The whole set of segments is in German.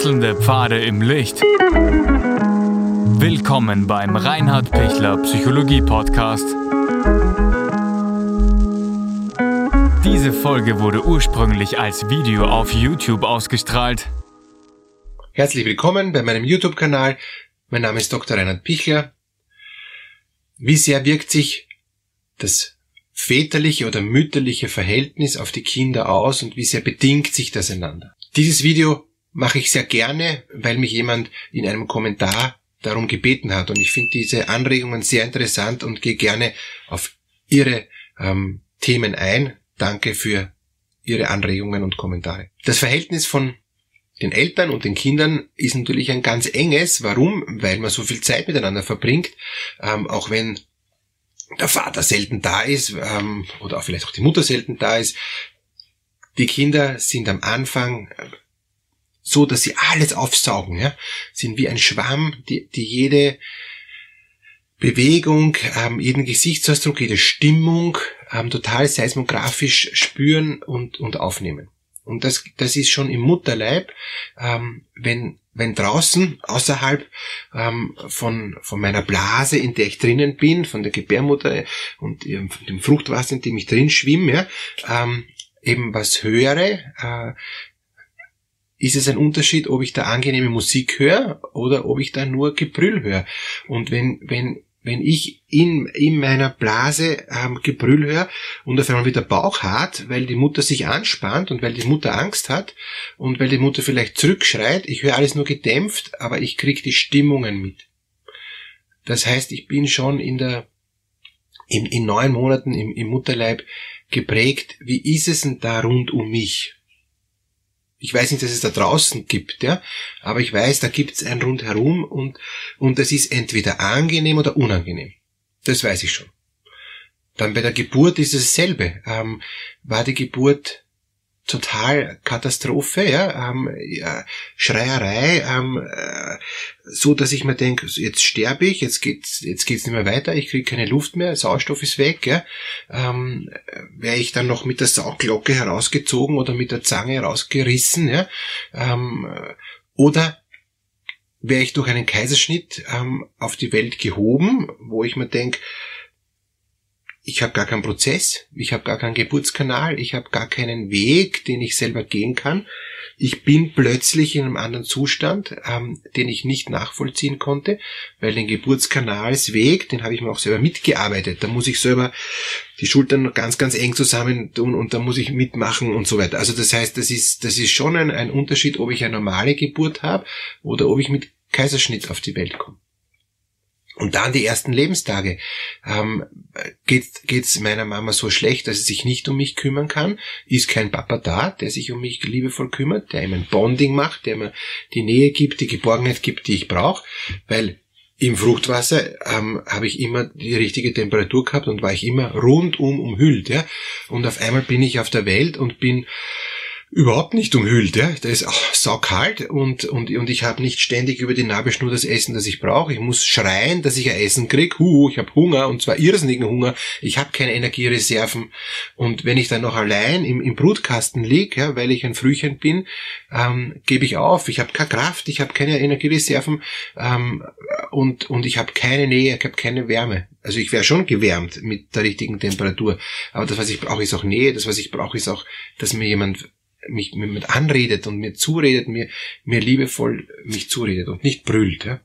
Wechselnde Pfade im Licht. Willkommen beim Reinhard Pichler Psychologie Podcast. Diese Folge wurde ursprünglich als Video auf YouTube ausgestrahlt. Herzlich willkommen bei meinem YouTube-Kanal. Mein Name ist Dr. Reinhard Pichler. Wie sehr wirkt sich das väterliche oder mütterliche Verhältnis auf die Kinder aus und wie sehr bedingt sich das einander? Dieses Video mache ich sehr gerne, weil mich jemand in einem Kommentar darum gebeten hat und ich finde diese Anregungen sehr interessant und gehe gerne auf Ihre ähm, Themen ein. Danke für Ihre Anregungen und Kommentare. Das Verhältnis von den Eltern und den Kindern ist natürlich ein ganz enges. Warum? Weil man so viel Zeit miteinander verbringt, ähm, auch wenn der Vater selten da ist ähm, oder auch vielleicht auch die Mutter selten da ist. Die Kinder sind am Anfang so, dass sie alles aufsaugen, ja, sind wie ein Schwamm, die, die jede Bewegung, ähm, jeden Gesichtsausdruck, jede Stimmung ähm, total seismografisch spüren und, und aufnehmen. Und das, das ist schon im Mutterleib, ähm, wenn, wenn draußen, außerhalb ähm, von, von meiner Blase, in der ich drinnen bin, von der Gebärmutter und ähm, dem Fruchtwasser, in dem ich drin schwimme, ja, ähm, eben was höre, äh, ist es ein Unterschied, ob ich da angenehme Musik höre oder ob ich da nur Gebrüll höre. Und wenn, wenn, wenn ich in, in meiner Blase ähm, Gebrüll höre und auf einmal wieder Bauch hart, weil die Mutter sich anspannt und weil die Mutter Angst hat und weil die Mutter vielleicht zurückschreit, ich höre alles nur gedämpft, aber ich kriege die Stimmungen mit. Das heißt, ich bin schon in der, in, in neun Monaten im, im Mutterleib geprägt, wie ist es denn da rund um mich? Ich weiß nicht, dass es da draußen gibt, ja, aber ich weiß, da gibt es ein Rundherum und, und das ist entweder angenehm oder unangenehm. Das weiß ich schon. Dann bei der Geburt ist es dasselbe. Ähm, war die Geburt total Katastrophe, ja, ähm, ja Schreierei, ähm, äh, so dass ich mir denke, jetzt sterbe ich, jetzt geht's, jetzt geht's nicht mehr weiter, ich kriege keine Luft mehr, Sauerstoff ist weg, ja, ähm, wäre ich dann noch mit der Sauglocke herausgezogen oder mit der Zange herausgerissen, ja, ähm, oder wäre ich durch einen Kaiserschnitt ähm, auf die Welt gehoben, wo ich mir denke, ich habe gar keinen Prozess, ich habe gar keinen Geburtskanal, ich habe gar keinen Weg, den ich selber gehen kann. Ich bin plötzlich in einem anderen Zustand, ähm, den ich nicht nachvollziehen konnte, weil den Geburtskanalsweg, den habe ich mir auch selber mitgearbeitet. Da muss ich selber die Schultern ganz, ganz eng zusammen tun und da muss ich mitmachen und so weiter. Also das heißt, das ist, das ist schon ein, ein Unterschied, ob ich eine normale Geburt habe oder ob ich mit Kaiserschnitt auf die Welt komme. Und dann die ersten Lebenstage ähm, geht geht's meiner Mama so schlecht, dass sie sich nicht um mich kümmern kann. Ist kein Papa da, der sich um mich liebevoll kümmert, der ihm ein Bonding macht, der mir die Nähe gibt, die Geborgenheit gibt, die ich brauche, weil im Fruchtwasser ähm, habe ich immer die richtige Temperatur gehabt und war ich immer rundum umhüllt. Ja? Und auf einmal bin ich auf der Welt und bin überhaupt nicht umhüllt. Ja? Da ist auch saukalt und, und, und ich habe nicht ständig über die Nabelschnur das Essen, das ich brauche. Ich muss schreien, dass ich ein Essen krieg. Huh, ich habe Hunger und zwar irrsinnigen Hunger. Ich habe keine Energiereserven. Und wenn ich dann noch allein im, im Brutkasten lieg, ja, weil ich ein Frühchen bin, ähm, gebe ich auf. Ich habe keine Kraft, ich habe keine Energiereserven ähm, und, und ich habe keine Nähe, ich habe keine Wärme. Also ich wäre schon gewärmt mit der richtigen Temperatur. Aber das, was ich brauche, ist auch Nähe. Das, was ich brauche, ist auch, dass mir jemand mich mit anredet und mir zuredet, mir, mir liebevoll mich zuredet und nicht brüllt. Ja?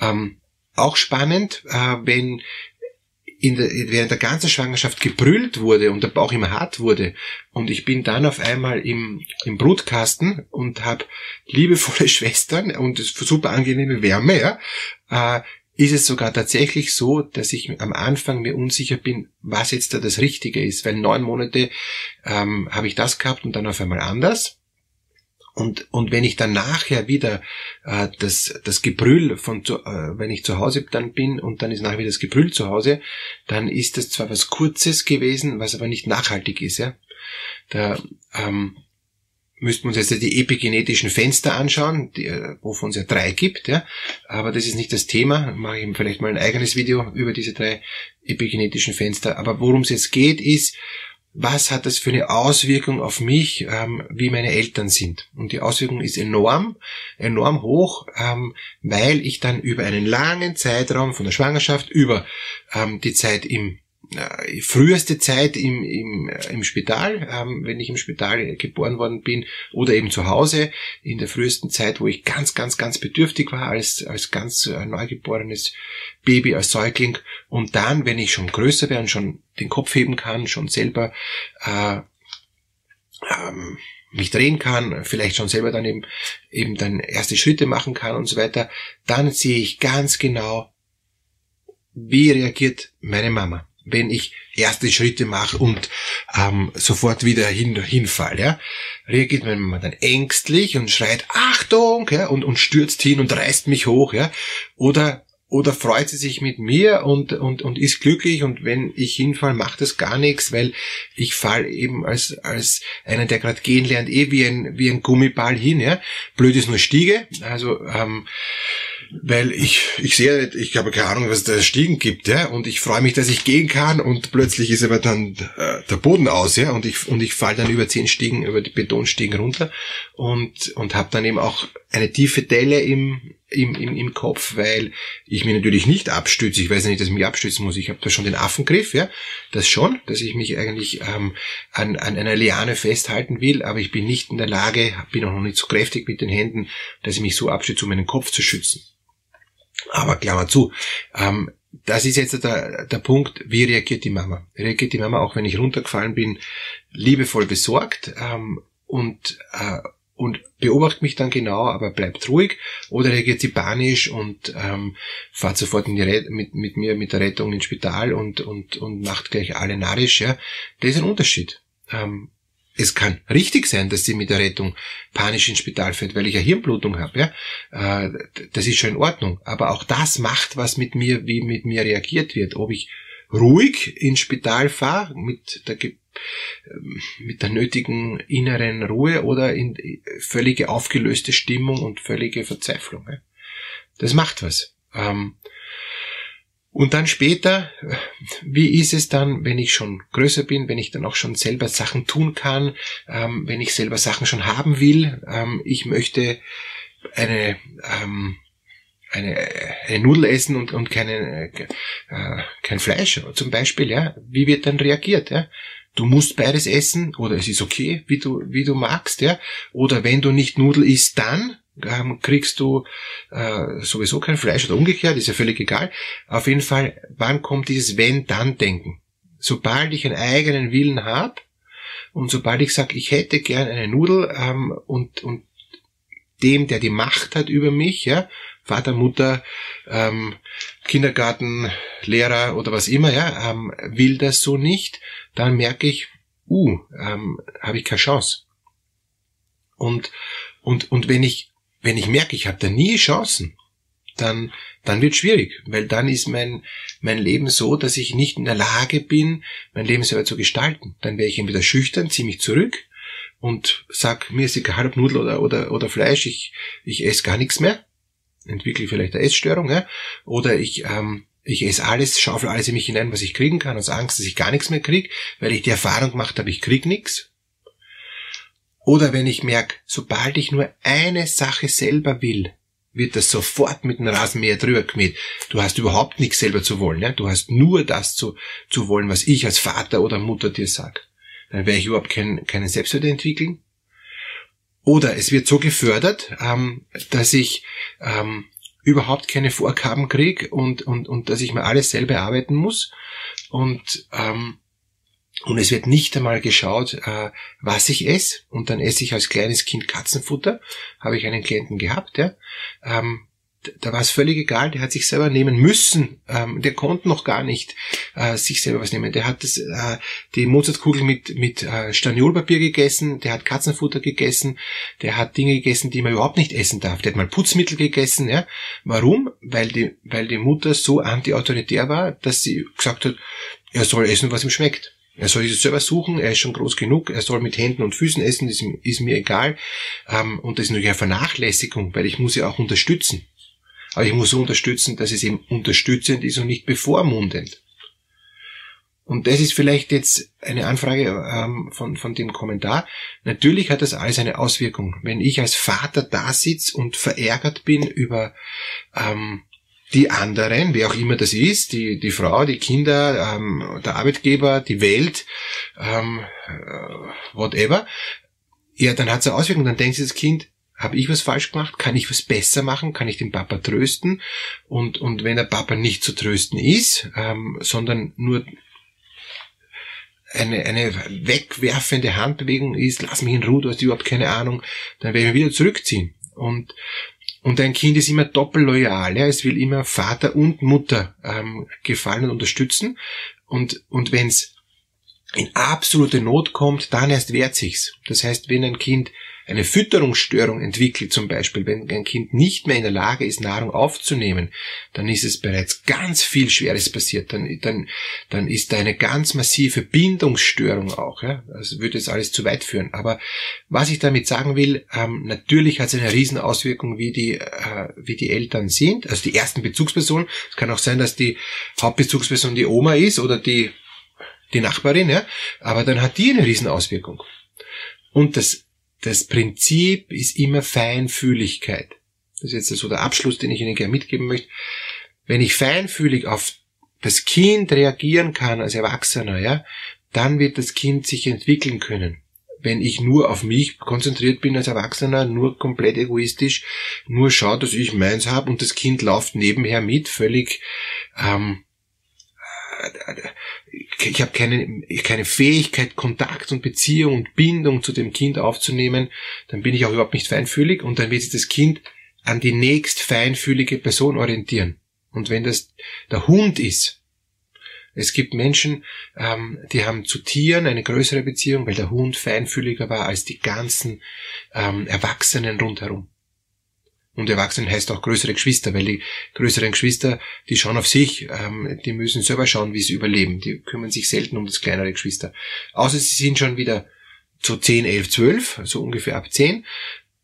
Ähm, auch spannend, äh, wenn in der, während der ganzen Schwangerschaft gebrüllt wurde und der Bauch immer hart wurde und ich bin dann auf einmal im, im Brutkasten und habe liebevolle Schwestern und super angenehme Wärme, ja, äh, ist es sogar tatsächlich so, dass ich am Anfang mir unsicher bin, was jetzt da das Richtige ist, weil neun Monate ähm, habe ich das gehabt und dann auf einmal anders. Und, und wenn ich dann nachher wieder äh, das, das Gebrüll von zu, äh, wenn ich zu Hause dann bin und dann ist nachher wieder das Gebrüll zu Hause, dann ist das zwar was Kurzes gewesen, was aber nicht nachhaltig ist, ja. Da, ähm, müssten wir uns jetzt die epigenetischen Fenster anschauen, die, äh, wovon es ja drei gibt, ja. Aber das ist nicht das Thema. Mache ich vielleicht mal ein eigenes Video über diese drei epigenetischen Fenster. Aber worum es jetzt geht, ist, was hat das für eine Auswirkung auf mich, ähm, wie meine Eltern sind. Und die Auswirkung ist enorm, enorm hoch, ähm, weil ich dann über einen langen Zeitraum von der Schwangerschaft, über ähm, die Zeit im äh, früheste Zeit im, im, äh, im Spital, ähm, wenn ich im Spital geboren worden bin, oder eben zu Hause, in der frühesten Zeit, wo ich ganz, ganz, ganz bedürftig war, als, als ganz äh, neugeborenes Baby, als Säugling. Und dann, wenn ich schon größer wäre und schon den Kopf heben kann, schon selber äh, ähm, mich drehen kann, vielleicht schon selber dann eben, eben dann erste Schritte machen kann und so weiter, dann sehe ich ganz genau, wie reagiert meine Mama wenn ich erste Schritte mache und ähm, sofort wieder hin, hinfall, ja, reagiert Mama dann ängstlich und schreit Achtung, ja, und, und stürzt hin und reißt mich hoch, ja, oder oder freut sie sich mit mir und, und, und ist glücklich und wenn ich hinfall, macht das gar nichts, weil ich fall eben als, als einer, der gerade gehen lernt, eh wie ein, wie ein Gummiball hin, ja. Blöd ist nur Stiege, also ähm, weil ich, ich sehe, ich habe keine Ahnung, was es da Stiegen gibt, ja, und ich freue mich, dass ich gehen kann und plötzlich ist aber dann äh, der Boden aus, ja, und ich, und ich fall dann über zehn Stiegen, über die Betonstiegen runter und, und habe dann eben auch eine tiefe Delle im, im, im, im Kopf, weil ich mich natürlich nicht abstütze. Ich weiß ja nicht, dass ich mich abstützen muss. Ich habe da schon den Affengriff, ja, das schon, dass ich mich eigentlich ähm, an, an einer Liane festhalten will, aber ich bin nicht in der Lage, bin auch noch nicht so kräftig mit den Händen, dass ich mich so abstütze, um meinen Kopf zu schützen. Aber Klammer zu, ähm, das ist jetzt der, der Punkt, wie reagiert die Mama? Reagiert die Mama, auch wenn ich runtergefallen bin, liebevoll besorgt ähm, und, äh, und beobachtet mich dann genau, aber bleibt ruhig oder reagiert sie panisch und ähm, fahrt sofort mit, mit mir mit der Rettung ins Spital und, und, und macht gleich alle narrisch. Ja? Das ist ein Unterschied. Ähm, es kann richtig sein, dass sie mit der Rettung panisch ins Spital fährt, weil ich eine Hirnblutung habe. Ja? Äh, das ist schon in Ordnung. Aber auch das macht was mit mir, wie mit mir reagiert wird. Ob ich ruhig ins Spital fahre, mit der, ähm, mit der nötigen inneren Ruhe oder in völlige aufgelöste Stimmung und völlige Verzweiflung. Das macht was. Und dann später, wie ist es dann, wenn ich schon größer bin, wenn ich dann auch schon selber Sachen tun kann, ähm, wenn ich selber Sachen schon haben will, ähm, ich möchte eine, ähm, eine, eine Nudel essen und, und keine, äh, kein Fleisch zum Beispiel, ja, wie wird dann reagiert, ja? Du musst beides essen oder es ist okay, wie du, wie du magst, ja? Oder wenn du nicht Nudel isst, dann, ähm, kriegst du äh, sowieso kein Fleisch oder umgekehrt, ist ja völlig egal. Auf jeden Fall, wann kommt dieses Wenn-Dann-Denken? Sobald ich einen eigenen Willen habe und sobald ich sage, ich hätte gern eine Nudel ähm, und, und dem, der die Macht hat über mich, ja, Vater, Mutter, ähm, Kindergarten, Lehrer oder was immer, ja, ähm, will das so nicht, dann merke ich, uh, ähm, habe ich keine Chance. Und, und, und wenn ich wenn ich merke, ich habe da nie Chancen, dann, dann wird schwierig, weil dann ist mein, mein Leben so, dass ich nicht in der Lage bin, mein Leben selber zu gestalten. Dann wäre ich entweder schüchtern, ziehe mich zurück und sag, mir ist egal ob Nudel oder, oder, oder Fleisch, ich, ich esse gar nichts mehr, entwickle vielleicht eine Essstörung, ja? oder ich, ähm, ich esse alles, schaufel alles in mich hinein, was ich kriegen kann, aus Angst, dass ich gar nichts mehr krieg, weil ich die Erfahrung gemacht habe, ich krieg nichts. Oder wenn ich merke, sobald ich nur eine Sache selber will, wird das sofort mit dem Rasenmäher drüber gemäht. Du hast überhaupt nichts selber zu wollen. Ja? Du hast nur das zu, zu wollen, was ich als Vater oder Mutter dir sag. Dann werde ich überhaupt kein, keinen Selbstwert entwickeln. Oder es wird so gefördert, ähm, dass ich ähm, überhaupt keine Vorgaben krieg und, und, und dass ich mir alles selber arbeiten muss. Und ähm, und es wird nicht einmal geschaut, äh, was ich esse. Und dann esse ich als kleines Kind Katzenfutter. Habe ich einen Klienten gehabt, ja. Ähm, da war es völlig egal, der hat sich selber nehmen müssen. Ähm, der konnte noch gar nicht äh, sich selber was nehmen. Der hat äh, die Mozartkugel mit, Staniolpapier gegessen, der hat Katzenfutter gegessen, der hat Dinge gegessen, die man überhaupt nicht essen darf. Der hat mal Putzmittel gegessen. Ja? Warum? Weil die, weil die Mutter so anti-autoritär war, dass sie gesagt hat, er soll essen, was ihm schmeckt. Er soll sich selber suchen, er ist schon groß genug, er soll mit Händen und Füßen essen, ist, ist mir egal. Ähm, und das ist natürlich eine Vernachlässigung, weil ich muss ja auch unterstützen. Aber ich muss so unterstützen, dass es eben unterstützend ist und nicht bevormundend. und das ist vielleicht jetzt eine Anfrage ähm, von, von dem Kommentar. Natürlich hat das alles eine Auswirkung. Wenn ich als Vater da sitze und verärgert bin über ähm, die anderen, wer auch immer das ist, die, die Frau, die Kinder, ähm, der Arbeitgeber, die Welt, ähm, äh, whatever, ja, dann hat es eine Auswirkung. Dann denkt sich das Kind, habe ich was falsch gemacht? Kann ich was besser machen? Kann ich den Papa trösten? Und, und wenn der Papa nicht zu trösten ist, ähm, sondern nur eine, eine wegwerfende Handbewegung ist, lass mich in Ruhe, du hast überhaupt keine Ahnung, dann werde ich mich wieder zurückziehen. Und, und ein Kind ist immer doppelloyal, ja, es will immer Vater und Mutter ähm, gefallen und unterstützen. Und, und wenn es in absolute Not kommt, dann erst wehrt sich's. Das heißt, wenn ein Kind eine Fütterungsstörung entwickelt, zum Beispiel, wenn ein Kind nicht mehr in der Lage ist, Nahrung aufzunehmen, dann ist es bereits ganz viel Schweres passiert. Dann, dann, dann ist da eine ganz massive Bindungsstörung auch. Ja? Das würde jetzt alles zu weit führen. Aber was ich damit sagen will, ähm, natürlich hat es eine Riesenauswirkung, wie die, äh, wie die Eltern sind, also die ersten Bezugspersonen. Es kann auch sein, dass die Hauptbezugsperson die Oma ist oder die die Nachbarin, ja, aber dann hat die eine Riesenauswirkung. Und das das Prinzip ist immer Feinfühligkeit. Das ist jetzt so der Abschluss, den ich Ihnen gerne mitgeben möchte. Wenn ich feinfühlig auf das Kind reagieren kann als Erwachsener, ja, dann wird das Kind sich entwickeln können. Wenn ich nur auf mich konzentriert bin als Erwachsener, nur komplett egoistisch, nur schaut, dass ich meins habe und das Kind läuft nebenher mit, völlig ähm, ich habe keine, keine Fähigkeit, Kontakt und Beziehung und Bindung zu dem Kind aufzunehmen, dann bin ich auch überhaupt nicht feinfühlig und dann wird sich das Kind an die nächst feinfühlige Person orientieren. Und wenn das der Hund ist, es gibt Menschen, ähm, die haben zu Tieren eine größere Beziehung, weil der Hund feinfühliger war als die ganzen ähm, Erwachsenen rundherum. Und Erwachsenen heißt auch größere Geschwister, weil die größeren Geschwister, die schauen auf sich, ähm, die müssen selber schauen, wie sie überleben. Die kümmern sich selten um das kleinere Geschwister. Außer sie sind schon wieder zu 10, 11, 12, so ungefähr ab 10.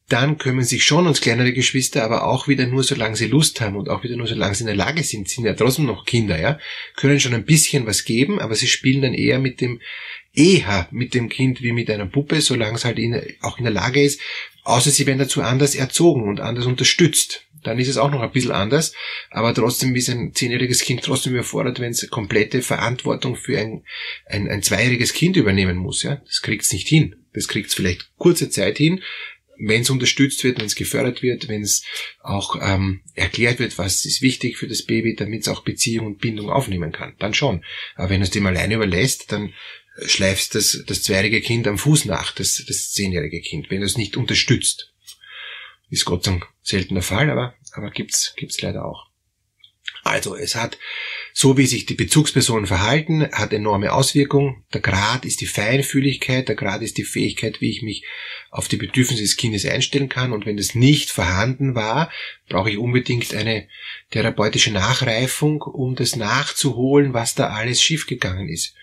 Dann kümmern sich schon ums kleinere Geschwister, aber auch wieder nur, solange sie Lust haben und auch wieder nur, solange sie in der Lage sind, sind ja trotzdem noch Kinder, ja, können schon ein bisschen was geben, aber sie spielen dann eher mit dem, eher mit dem Kind wie mit einer Puppe, solange es halt in, auch in der Lage ist, Außer sie werden dazu anders erzogen und anders unterstützt. Dann ist es auch noch ein bisschen anders, aber trotzdem ist ein zehnjähriges Kind trotzdem überfordert, wenn es komplette Verantwortung für ein, ein, ein zweijähriges Kind übernehmen muss. Ja? Das kriegt es nicht hin. Das kriegt es vielleicht kurze Zeit hin, wenn es unterstützt wird, wenn es gefördert wird, wenn es auch ähm, erklärt wird, was ist wichtig für das Baby, damit es auch Beziehung und Bindung aufnehmen kann. Dann schon. Aber wenn es dem alleine überlässt, dann schleifst das, das zweijährige Kind am Fuß nach, das, das zehnjährige Kind, wenn du es nicht unterstützt. Ist Gott sei Dank selten der Fall, aber, aber gibt's, gibt's leider auch. Also, es hat, so wie sich die Bezugspersonen verhalten, hat enorme Auswirkungen. Der Grad ist die Feinfühligkeit, der Grad ist die Fähigkeit, wie ich mich auf die Bedürfnisse des Kindes einstellen kann. Und wenn das nicht vorhanden war, brauche ich unbedingt eine therapeutische Nachreifung, um das nachzuholen, was da alles schiefgegangen ist.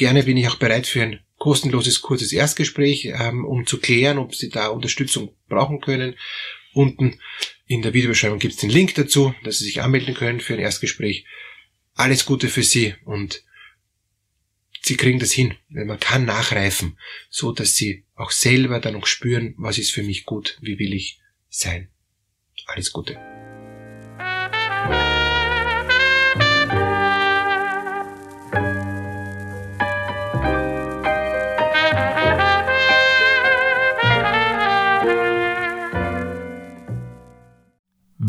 Gerne bin ich auch bereit für ein kostenloses kurzes Erstgespräch, ähm, um zu klären, ob Sie da Unterstützung brauchen können. Unten in der Videobeschreibung gibt es den Link dazu, dass Sie sich anmelden können für ein Erstgespräch. Alles Gute für Sie und Sie kriegen das hin. Man kann nachreifen, so dass Sie auch selber dann noch spüren, was ist für mich gut, wie will ich sein. Alles Gute.